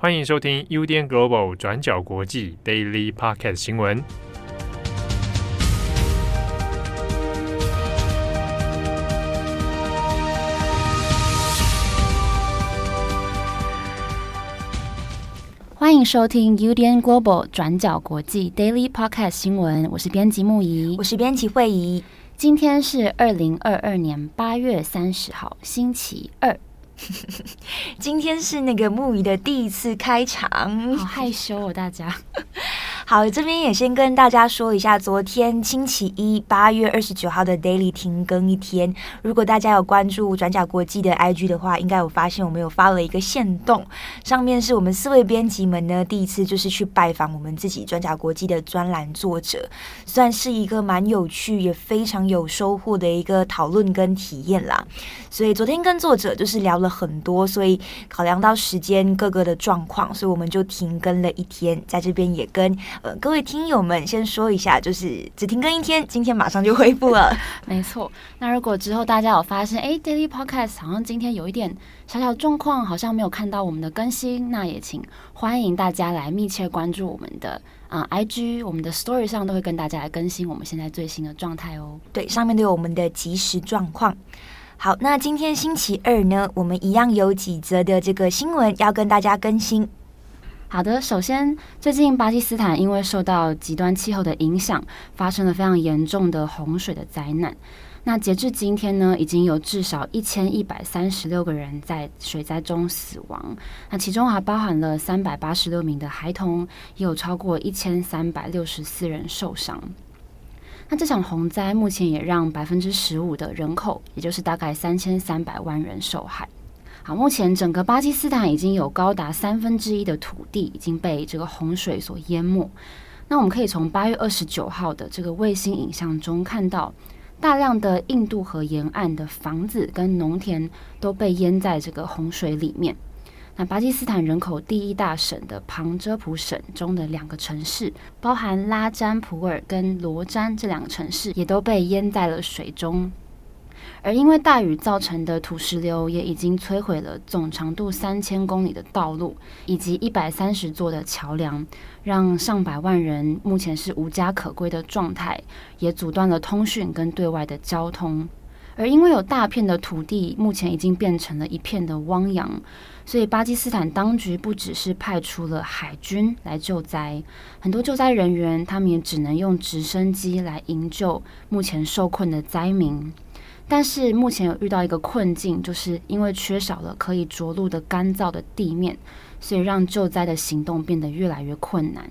欢迎收听 UDN Global 转角国际 Daily Podcast 新闻。欢迎收听 UDN Global 转角国际 Daily Podcast 新闻。我是编辑木仪，我是编辑慧仪。今天是二零二二年八月三十号，星期二。今天是那个木鱼的第一次开场，好害羞哦，大家。好，这边也先跟大家说一下，昨天星期一八月二十九号的 Daily 停更一天。如果大家有关注转角国际的 IG 的话，应该有发现我们有发了一个线动，上面是我们四位编辑们呢第一次就是去拜访我们自己转角国际的专栏作者，算是一个蛮有趣也非常有收获的一个讨论跟体验啦。所以昨天跟作者就是聊了很多，所以考量到时间各个的状况，所以我们就停更了一天，在这边也跟。呃，各位听友们，先说一下，就是只停更一天，今天马上就恢复了。没错，那如果之后大家有发现，哎，Daily Podcast 好像今天有一点小小状况，好像没有看到我们的更新，那也请欢迎大家来密切关注我们的啊、呃、IG，我们的 Story 上都会跟大家来更新我们现在最新的状态哦。对，上面都有我们的即时状况。好，那今天星期二呢，我们一样有几则的这个新闻要跟大家更新。好的，首先，最近巴基斯坦因为受到极端气候的影响，发生了非常严重的洪水的灾难。那截至今天呢，已经有至少一千一百三十六个人在水灾中死亡，那其中还包含了三百八十六名的孩童，也有超过一千三百六十四人受伤。那这场洪灾目前也让百分之十五的人口，也就是大概三千三百万人受害。好，目前整个巴基斯坦已经有高达三分之一的土地已经被这个洪水所淹没。那我们可以从八月二十九号的这个卫星影像中看到，大量的印度河沿岸的房子跟农田都被淹在这个洪水里面。那巴基斯坦人口第一大省的旁遮普省中的两个城市，包含拉詹普尔跟罗詹这两个城市，也都被淹在了水中。而因为大雨造成的土石流，也已经摧毁了总长度三千公里的道路，以及一百三十座的桥梁，让上百万人目前是无家可归的状态，也阻断了通讯跟对外的交通。而因为有大片的土地目前已经变成了一片的汪洋，所以巴基斯坦当局不只是派出了海军来救灾，很多救灾人员他们也只能用直升机来营救目前受困的灾民。但是目前有遇到一个困境，就是因为缺少了可以着陆的干燥的地面，所以让救灾的行动变得越来越困难。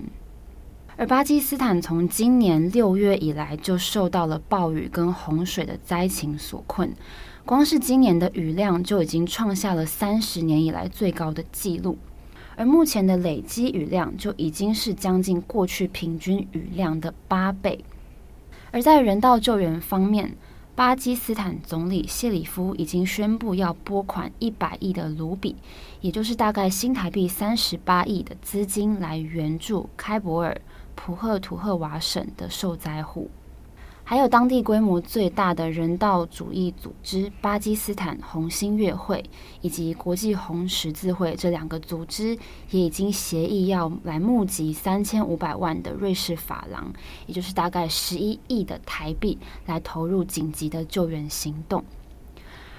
而巴基斯坦从今年六月以来就受到了暴雨跟洪水的灾情所困，光是今年的雨量就已经创下了三十年以来最高的纪录，而目前的累积雨量就已经是将近过去平均雨量的八倍。而在人道救援方面，巴基斯坦总理谢里夫已经宣布要拨款一百亿的卢比，也就是大概新台币三十八亿的资金来援助开伯尔、普赫图赫瓦省的受灾户。还有当地规模最大的人道主义组织巴基斯坦红新月会以及国际红十字会这两个组织也已经协议要来募集三千五百万的瑞士法郎，也就是大概十一亿的台币，来投入紧急的救援行动。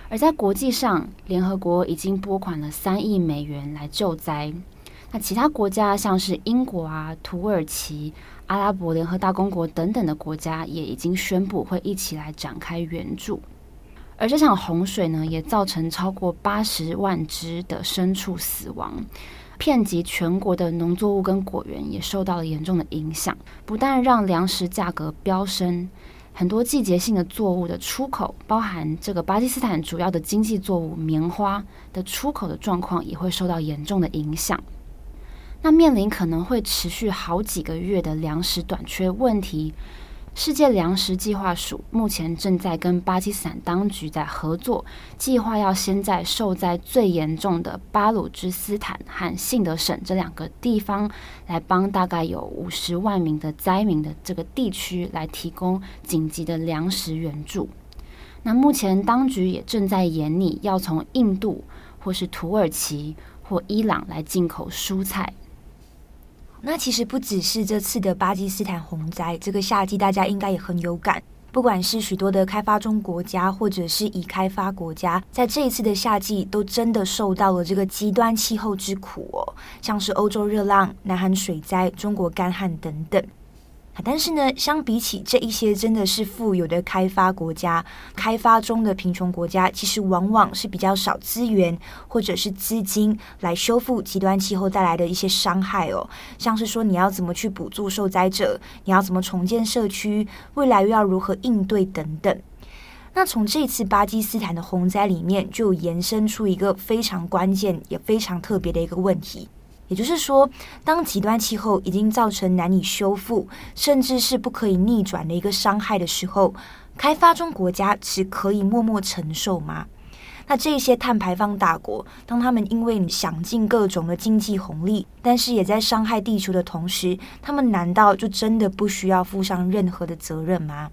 而在国际上，联合国已经拨款了三亿美元来救灾。那其他国家像是英国啊、土耳其。阿拉伯联合大公国等等的国家也已经宣布会一起来展开援助，而这场洪水呢，也造成超过八十万只的牲畜死亡，遍及全国的农作物跟果园也受到了严重的影响，不但让粮食价格飙升，很多季节性的作物的出口，包含这个巴基斯坦主要的经济作物棉花的出口的状况，也会受到严重的影响。那面临可能会持续好几个月的粮食短缺问题，世界粮食计划署目前正在跟巴基斯坦当局在合作，计划要先在受灾最严重的巴鲁支斯坦和信德省这两个地方，来帮大概有五十万名的灾民的这个地区来提供紧急的粮食援助。那目前当局也正在研拟要从印度或是土耳其。或伊朗来进口蔬菜。那其实不只是这次的巴基斯坦洪灾，这个夏季大家应该也很有感。不管是许多的开发中国家，或者是已开发国家，在这一次的夏季，都真的受到了这个极端气候之苦哦，像是欧洲热浪、南韩水灾、中国干旱等等。但是呢，相比起这一些真的是富有的开发国家，开发中的贫穷国家其实往往是比较少资源或者是资金来修复极端气候带来的一些伤害哦。像是说你要怎么去补助受灾者，你要怎么重建社区，未来又要如何应对等等。那从这次巴基斯坦的洪灾里面，就延伸出一个非常关键也非常特别的一个问题。也就是说，当极端气候已经造成难以修复，甚至是不可以逆转的一个伤害的时候，开发中国家只可以默默承受吗？那这些碳排放大国，当他们因为你享尽各种的经济红利，但是也在伤害地球的同时，他们难道就真的不需要负上任何的责任吗？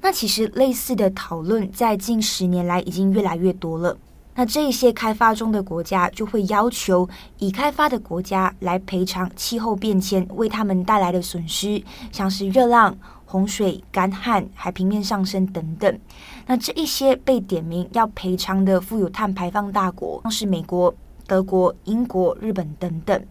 那其实类似的讨论在近十年来已经越来越多了。那这些开发中的国家就会要求已开发的国家来赔偿气候变迁为他们带来的损失，像是热浪、洪水、干旱、海平面上升等等。那这一些被点名要赔偿的富有碳排放大国，像是美国、德国、英国、日本等等。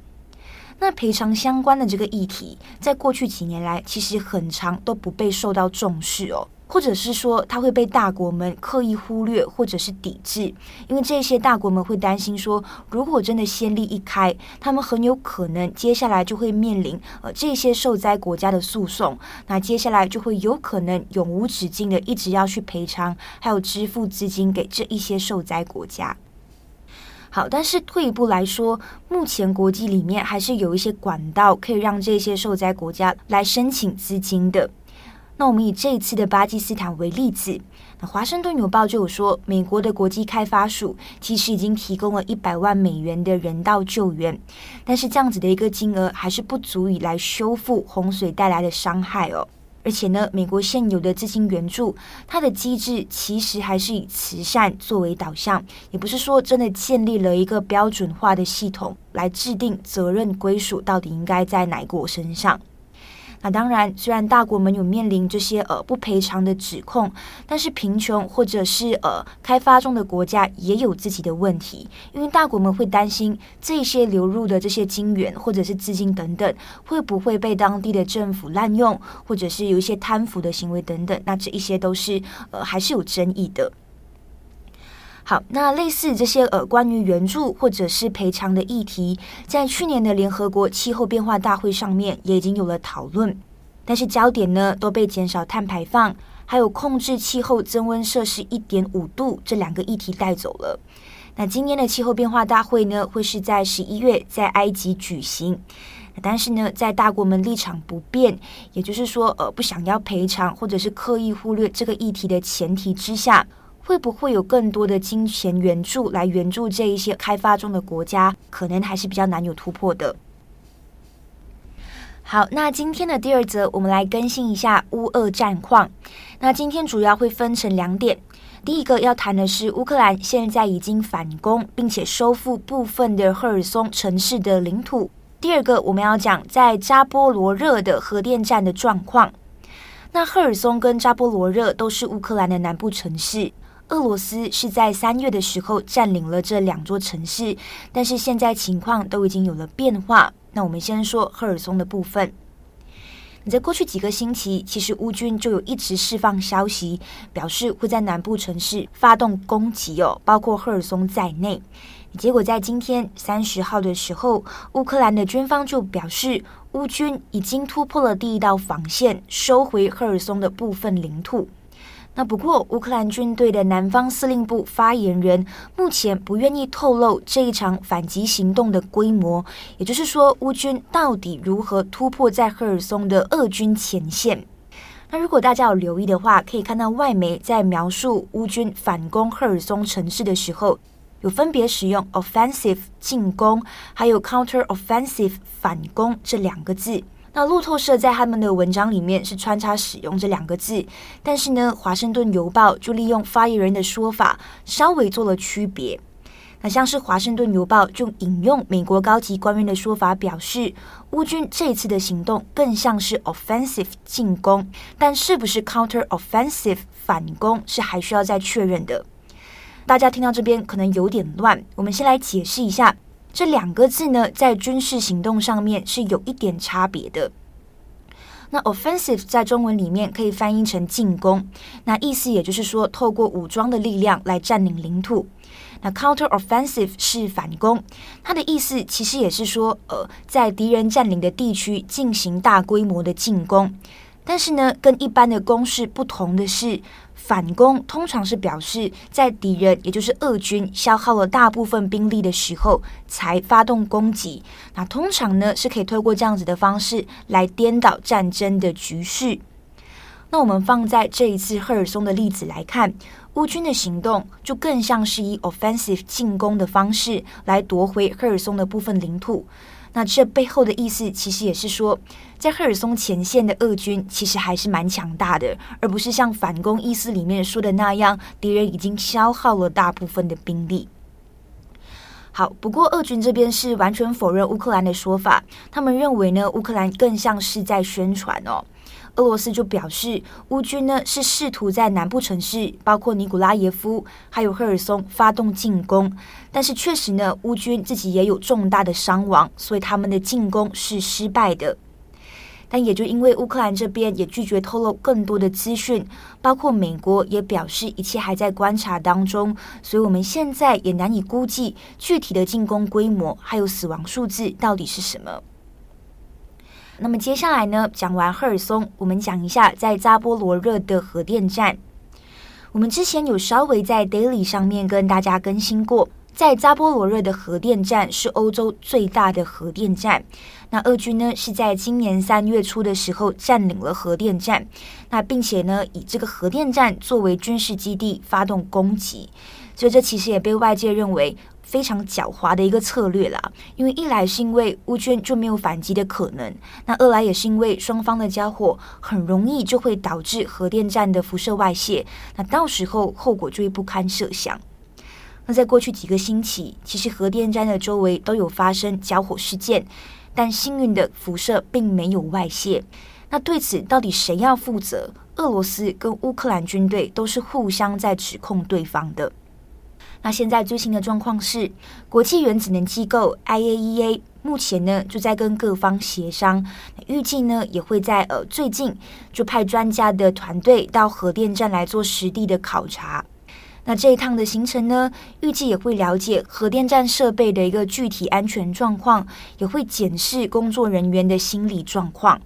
那赔偿相关的这个议题，在过去几年来，其实很长都不被受到重视哦。或者是说，它会被大国们刻意忽略，或者是抵制，因为这些大国们会担心说，如果真的先例一开，他们很有可能接下来就会面临呃这些受灾国家的诉讼，那接下来就会有可能永无止境的一直要去赔偿，还有支付资金给这一些受灾国家。好，但是退一步来说，目前国际里面还是有一些管道可以让这些受灾国家来申请资金的。那我们以这一次的巴基斯坦为例子，那华盛顿邮报就有说，美国的国际开发署其实已经提供了一百万美元的人道救援，但是这样子的一个金额还是不足以来修复洪水带来的伤害哦。而且呢，美国现有的资金援助，它的机制其实还是以慈善作为导向，也不是说真的建立了一个标准化的系统来制定责任归属到底应该在哪国身上。那当然，虽然大国们有面临这些呃不赔偿的指控，但是贫穷或者是呃开发中的国家也有自己的问题，因为大国们会担心这些流入的这些金元或者是资金等等，会不会被当地的政府滥用，或者是有一些贪腐的行为等等，那这一些都是呃还是有争议的。好，那类似这些呃关于援助或者是赔偿的议题，在去年的联合国气候变化大会上面也已经有了讨论，但是焦点呢都被减少碳排放，还有控制气候增温摄氏一点五度这两个议题带走了。那今年的气候变化大会呢，会是在十一月在埃及举行，但是呢，在大国们立场不变，也就是说呃不想要赔偿或者是刻意忽略这个议题的前提之下。会不会有更多的金钱援助来援助这一些开发中的国家？可能还是比较难有突破的。好，那今天的第二则，我们来更新一下乌俄战况。那今天主要会分成两点。第一个要谈的是乌克兰现在已经反攻，并且收复部分的赫尔松城市的领土。第二个我们要讲在扎波罗热的核电站的状况。那赫尔松跟扎波罗热都是乌克兰的南部城市。俄罗斯是在三月的时候占领了这两座城市，但是现在情况都已经有了变化。那我们先说赫尔松的部分。你在过去几个星期，其实乌军就有一直释放消息，表示会在南部城市发动攻击哦，包括赫尔松在内。结果在今天三十号的时候，乌克兰的军方就表示，乌军已经突破了第一道防线，收回赫尔松的部分领土。那不过，乌克兰军队的南方司令部发言人目前不愿意透露这一场反击行动的规模，也就是说，乌军到底如何突破在赫尔松的俄军前线。那如果大家有留意的话，可以看到外媒在描述乌军反攻赫尔松城市的时候，有分别使用 “offensive” 进攻，还有 “counter-offensive” 反攻这两个字。那路透社在他们的文章里面是穿插使用这两个字，但是呢，华盛顿邮报就利用发言人的说法，稍微做了区别。那像是《华盛顿邮报》就引用美国高级官员的说法，表示乌军这一次的行动更像是 offensive 进攻，但是不是 counter offensive 反攻是还需要再确认的。大家听到这边可能有点乱，我们先来解释一下这两个字呢，在军事行动上面是有一点差别的。那 offensive 在中文里面可以翻译成进攻，那意思也就是说透过武装的力量来占领领土。那 counter offensive 是反攻，它的意思其实也是说，呃，在敌人占领的地区进行大规模的进攻。但是呢，跟一般的攻势不同的是，反攻通常是表示在敌人，也就是俄军消耗了大部分兵力的时候才发动攻击。那通常呢，是可以透过这样子的方式来颠倒战争的局势。那我们放在这一次赫尔松的例子来看。乌军的行动就更像是以 offensive 进攻的方式来夺回赫尔松的部分领土。那这背后的意思其实也是说，在赫尔松前线的俄军其实还是蛮强大的，而不是像反攻意思里面说的那样，敌人已经消耗了大部分的兵力。好，不过俄军这边是完全否认乌克兰的说法，他们认为呢，乌克兰更像是在宣传哦。俄罗斯就表示，乌军呢是试图在南部城市，包括尼古拉耶夫还有赫尔松发动进攻，但是确实呢，乌军自己也有重大的伤亡，所以他们的进攻是失败的。但也就因为乌克兰这边也拒绝透露更多的资讯，包括美国也表示一切还在观察当中，所以我们现在也难以估计具体的进攻规模还有死亡数字到底是什么。那么接下来呢，讲完赫尔松，我们讲一下在扎波罗热的核电站。我们之前有稍微在 Daily 上面跟大家更新过，在扎波罗热的核电站是欧洲最大的核电站。那俄军呢是在今年三月初的时候占领了核电站，那并且呢以这个核电站作为军事基地发动攻击，所以这其实也被外界认为。非常狡猾的一个策略啦，因为一来是因为乌军就没有反击的可能，那二来也是因为双方的交火很容易就会导致核电站的辐射外泄，那到时候后果就会不堪设想。那在过去几个星期，其实核电站的周围都有发生交火事件，但幸运的辐射并没有外泄。那对此到底谁要负责？俄罗斯跟乌克兰军队都是互相在指控对方的。那现在最新的状况是，国际原子能机构 IAEA 目前呢就在跟各方协商，预计呢也会在呃最近就派专家的团队到核电站来做实地的考察。那这一趟的行程呢，预计也会了解核电站设备的一个具体安全状况，也会检视工作人员的心理状况。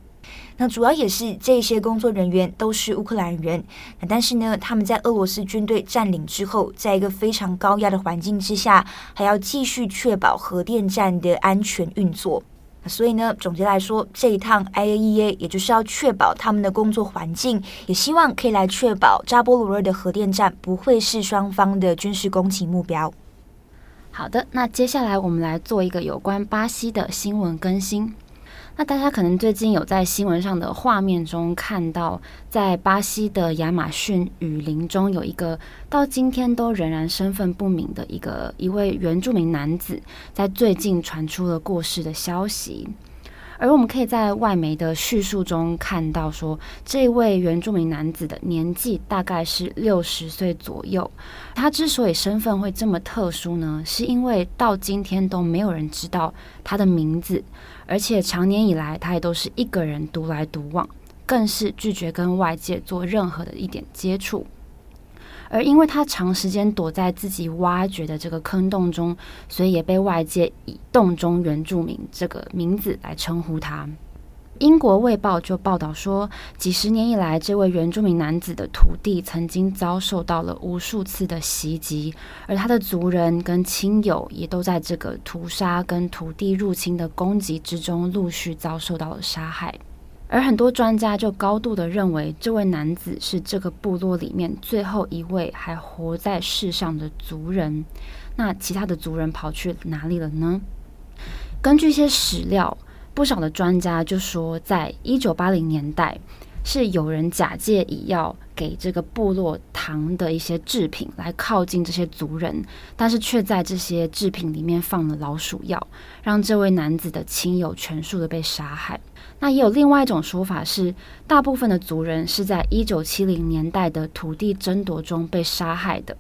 那主要也是这些工作人员都是乌克兰人，那但是呢，他们在俄罗斯军队占领之后，在一个非常高压的环境之下，还要继续确保核电站的安全运作。所以呢，总结来说，这一趟 IAEA 也就是要确保他们的工作环境，也希望可以来确保扎波罗热的核电站不会是双方的军事攻击目标。好的，那接下来我们来做一个有关巴西的新闻更新。那大家可能最近有在新闻上的画面中看到，在巴西的亚马逊雨林中，有一个到今天都仍然身份不明的一个一位原住民男子，在最近传出了过世的消息。而我们可以在外媒的叙述中看到说，这位原住民男子的年纪大概是六十岁左右。他之所以身份会这么特殊呢，是因为到今天都没有人知道他的名字。而且长年以来，他也都是一个人独来独往，更是拒绝跟外界做任何的一点接触。而因为他长时间躲在自己挖掘的这个坑洞中，所以也被外界以“洞中原住民”这个名字来称呼他。英国卫报就报道说，几十年以来，这位原住民男子的土地曾经遭受到了无数次的袭击，而他的族人跟亲友也都在这个屠杀跟土地入侵的攻击之中陆续遭受到了杀害。而很多专家就高度的认为，这位男子是这个部落里面最后一位还活在世上的族人。那其他的族人跑去哪里了呢？根据一些史料。不少的专家就说，在一九八零年代，是有人假借以药给这个部落糖的一些制品来靠近这些族人，但是却在这些制品里面放了老鼠药，让这位男子的亲友全数的被杀害。那也有另外一种说法是，大部分的族人是在一九七零年代的土地争夺中被杀害的，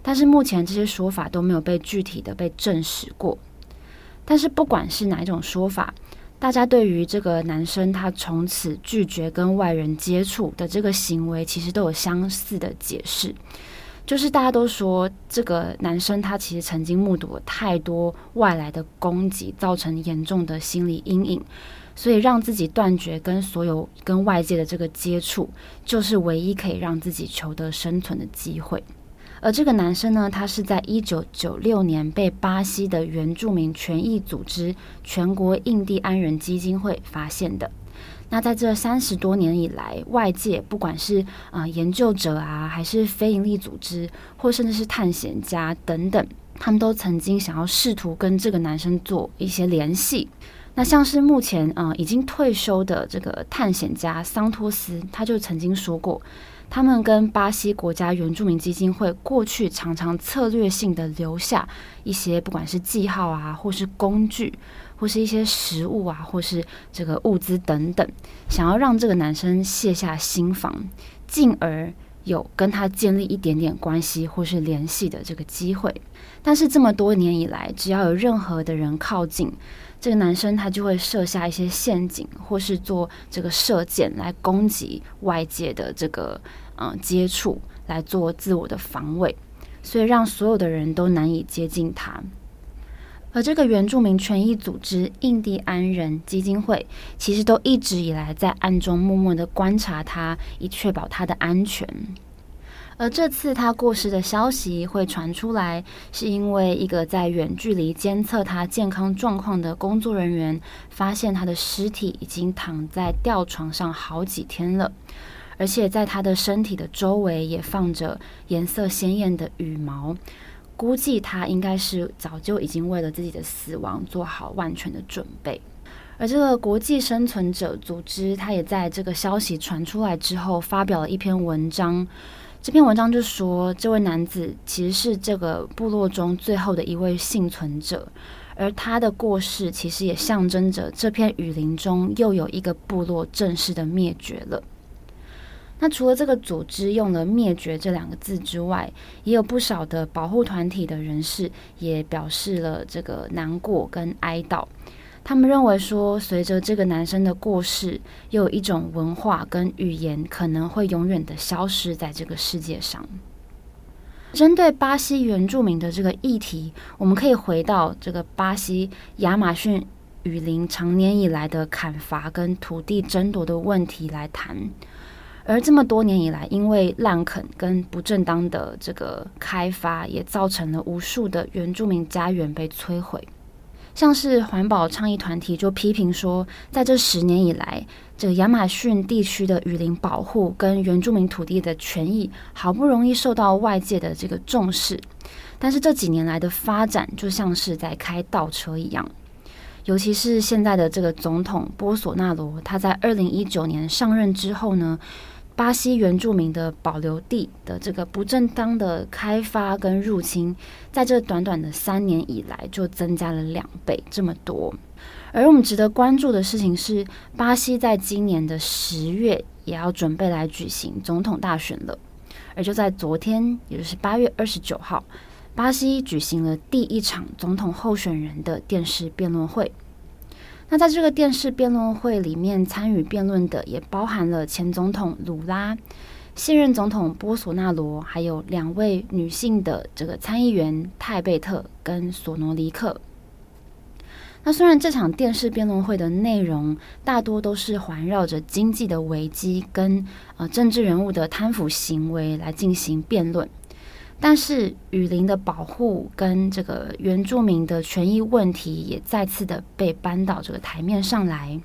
但是目前这些说法都没有被具体的被证实过。但是不管是哪一种说法，大家对于这个男生他从此拒绝跟外人接触的这个行为，其实都有相似的解释，就是大家都说这个男生他其实曾经目睹了太多外来的攻击，造成严重的心理阴影，所以让自己断绝跟所有跟外界的这个接触，就是唯一可以让自己求得生存的机会。而这个男生呢，他是在一九九六年被巴西的原住民权益组织全国印第安人基金会发现的。那在这三十多年以来，外界不管是啊、研究者啊，还是非营利组织，或甚至是探险家等等，他们都曾经想要试图跟这个男生做一些联系。那像是目前啊、已经退休的这个探险家桑托斯，他就曾经说过。他们跟巴西国家原住民基金会过去常常策略性的留下一些，不管是记号啊，或是工具，或是一些食物啊，或是这个物资等等，想要让这个男生卸下心防，进而有跟他建立一点点关系或是联系的这个机会。但是这么多年以来，只要有任何的人靠近，这个男生他就会设下一些陷阱，或是做这个射箭来攻击外界的这个嗯、接触，来做自我的防卫，所以让所有的人都难以接近他。而这个原住民权益组织印第安人基金会，其实都一直以来在暗中默默的观察他，以确保他的安全。而这次他过世的消息会传出来，是因为一个在远距离监测他健康状况的工作人员发现他的尸体已经躺在吊床上好几天了，而且在他的身体的周围也放着颜色鲜艳的羽毛，估计他应该是早就已经为了自己的死亡做好万全的准备。而这个国际生存者组织，他也在这个消息传出来之后发表了一篇文章。这篇文章就说，这位男子其实是这个部落中最后的一位幸存者，而他的过世其实也象征着这片雨林中又有一个部落正式的灭绝了。那除了这个组织用了“灭绝”这两个字之外，也有不少的保护团体的人士也表示了这个难过跟哀悼。他们认为说，随着这个男生的过世，又有一种文化跟语言可能会永远的消失在这个世界上。针对巴西原住民的这个议题，我们可以回到这个巴西亚马逊雨林长年以来的砍伐跟土地争夺的问题来谈。而这么多年以来，因为滥垦跟不正当的这个开发，也造成了无数的原住民家园被摧毁。像是环保倡议团体就批评说，在这十年以来，这个亚马逊地区的雨林保护跟原住民土地的权益好不容易受到外界的这个重视，但是这几年来的发展就像是在开倒车一样。尤其是现在的这个总统波索纳罗，他在二零一九年上任之后呢，巴西原住民的保留地的这个不正当的开发跟入侵，在这短短的三年以来就增加了两倍这么多。而我们值得关注的事情是，巴西在今年的十月也要准备来举行总统大选了。而就在昨天，也就是八月二十九号，巴西举行了第一场总统候选人的电视辩论会。那在这个电视辩论会里面参与辩论的也包含了前总统鲁拉、现任总统波索纳罗，还有两位女性的这个参议员泰贝特跟索诺尼克。那虽然这场电视辩论会的内容大多都是环绕着经济的危机跟呃政治人物的贪腐行为来进行辩论。但是雨林的保护跟这个原住民的权益问题也再次的被搬到这个台面上来。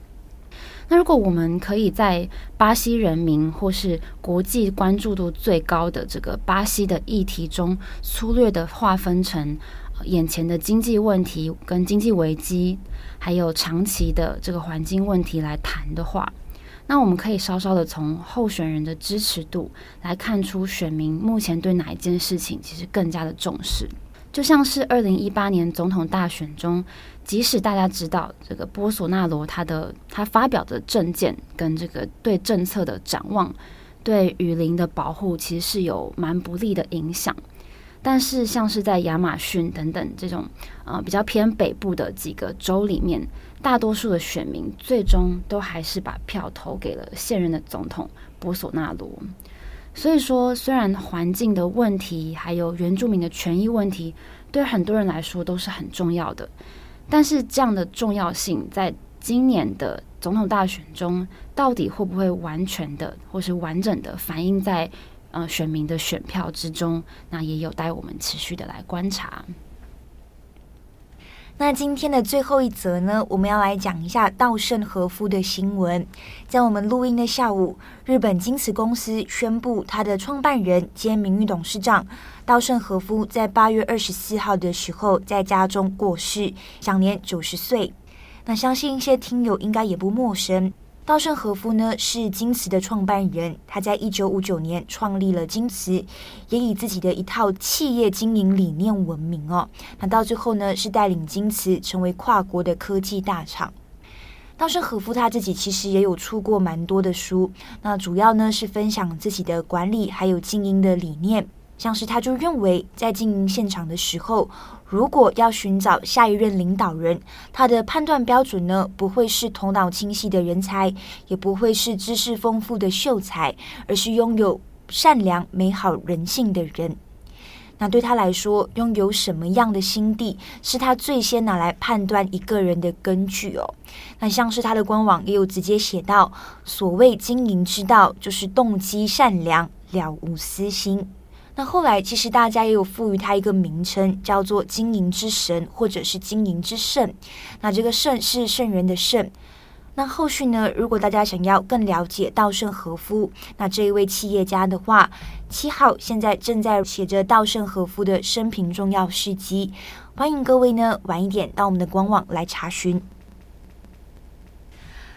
那如果我们可以在巴西人民或是国际关注度最高的这个巴西的议题中，粗略的划分成眼前的经济问题跟经济危机，还有长期的这个环境问题来谈的话，那我们可以稍稍的从候选人的支持度来看出选民目前对哪一件事情其实更加的重视。就像是二零一八年总统大选中，即使大家知道这个波索纳罗他的他发表的政见跟这个对政策的展望，对雨林的保护其实是有蛮不利的影响，但是像是在亚马逊等等这种呃比较偏北部的几个州里面，大多数的选民最终都还是把票投给了现任的总统波索纳罗。所以说，虽然环境的问题还有原住民的权益问题，对很多人来说都是很重要的，但是这样的重要性，在今年的总统大选中，到底会不会完全的或是完整的反映在呃选民的选票之中？那也有待我们持续的来观察。那今天的最后一则呢，我们要来讲一下稻盛和夫的新闻。在我们录音的下午，日本京瓷公司宣布，他的创办人兼名誉董事长稻盛和夫在八月二十四号的时候在家中过世，享年九十岁。那相信一些听友应该也不陌生。稻盛和夫呢是京瓷的创办人，他在一九五九年创立了京瓷，也以自己的一套企业经营理念闻名哦。那到最后呢是带领京瓷成为跨国的科技大厂。稻盛和夫他自己其实也有出过蛮多的书，那主要呢是分享自己的管理还有经营的理念。像是他就认为，在经营现场的时候，如果要寻找下一任领导人，他的判断标准呢，不会是头脑清晰的人才，也不会是知识丰富的秀才，而是拥有善良、美好人性的人。那对他来说，拥有什么样的心地，是他最先拿来判断一个人的根据哦。那像是他的官网也有直接写到，所谓经营之道，就是动机善良，了无私心。那后来，其实大家也有赋予他一个名称，叫做“经营之神”或者是“经营之圣”。那这个“圣”是圣人的“圣”。那后续呢，如果大家想要更了解稻盛和夫，那这一位企业家的话，七号现在正在写着稻盛和夫的生平重要事迹，欢迎各位呢晚一点到我们的官网来查询。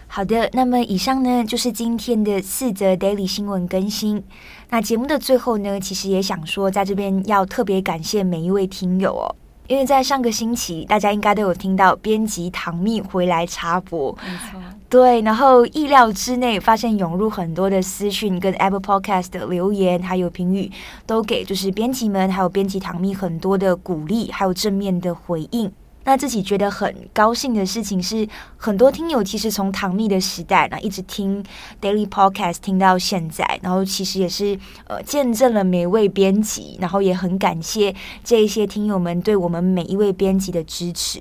好的，那么以上呢就是今天的四则 Daily 新闻更新。那节目的最后呢，其实也想说，在这边要特别感谢每一位听友哦，因为在上个星期，大家应该都有听到编辑唐蜜回来插播，对，然后意料之内发现涌入很多的私讯跟 Apple Podcast 的留言，还有评语，都给就是编辑们还有编辑唐蜜很多的鼓励，还有正面的回应。那自己觉得很高兴的事情是，很多听友其实从唐蜜的时代，那一直听 Daily Podcast 听到现在，然后其实也是呃见证了每位编辑，然后也很感谢这一些听友们对我们每一位编辑的支持。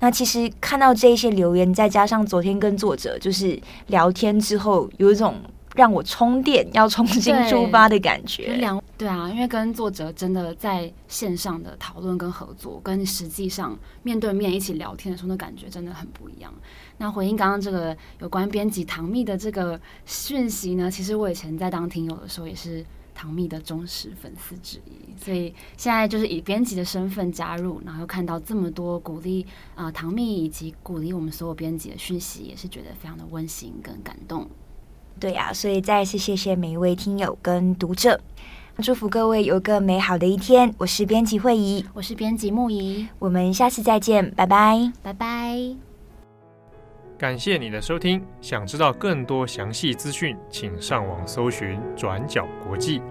那其实看到这一些留言，再加上昨天跟作者就是聊天之后，有一种。让我充电，要重新出发的感觉。两对啊，因为跟作者真的在线上的讨论跟合作，跟实际上面对面一起聊天的时候，那感觉真的很不一样。那回应刚刚这个有关编辑唐蜜的这个讯息呢，其实我以前在当听友的时候也是唐蜜的忠实粉丝之一，所以现在就是以编辑的身份加入，然后又看到这么多鼓励啊、呃、唐蜜以及鼓励我们所有编辑的讯息，也是觉得非常的温馨跟感动。对呀、啊，所以再次谢谢每一位听友跟读者，祝福各位有个美好的一天。我是编辑惠仪，我是编辑木仪，我们下次再见，拜拜，拜拜。感谢你的收听，想知道更多详细资讯，请上网搜寻转角国际。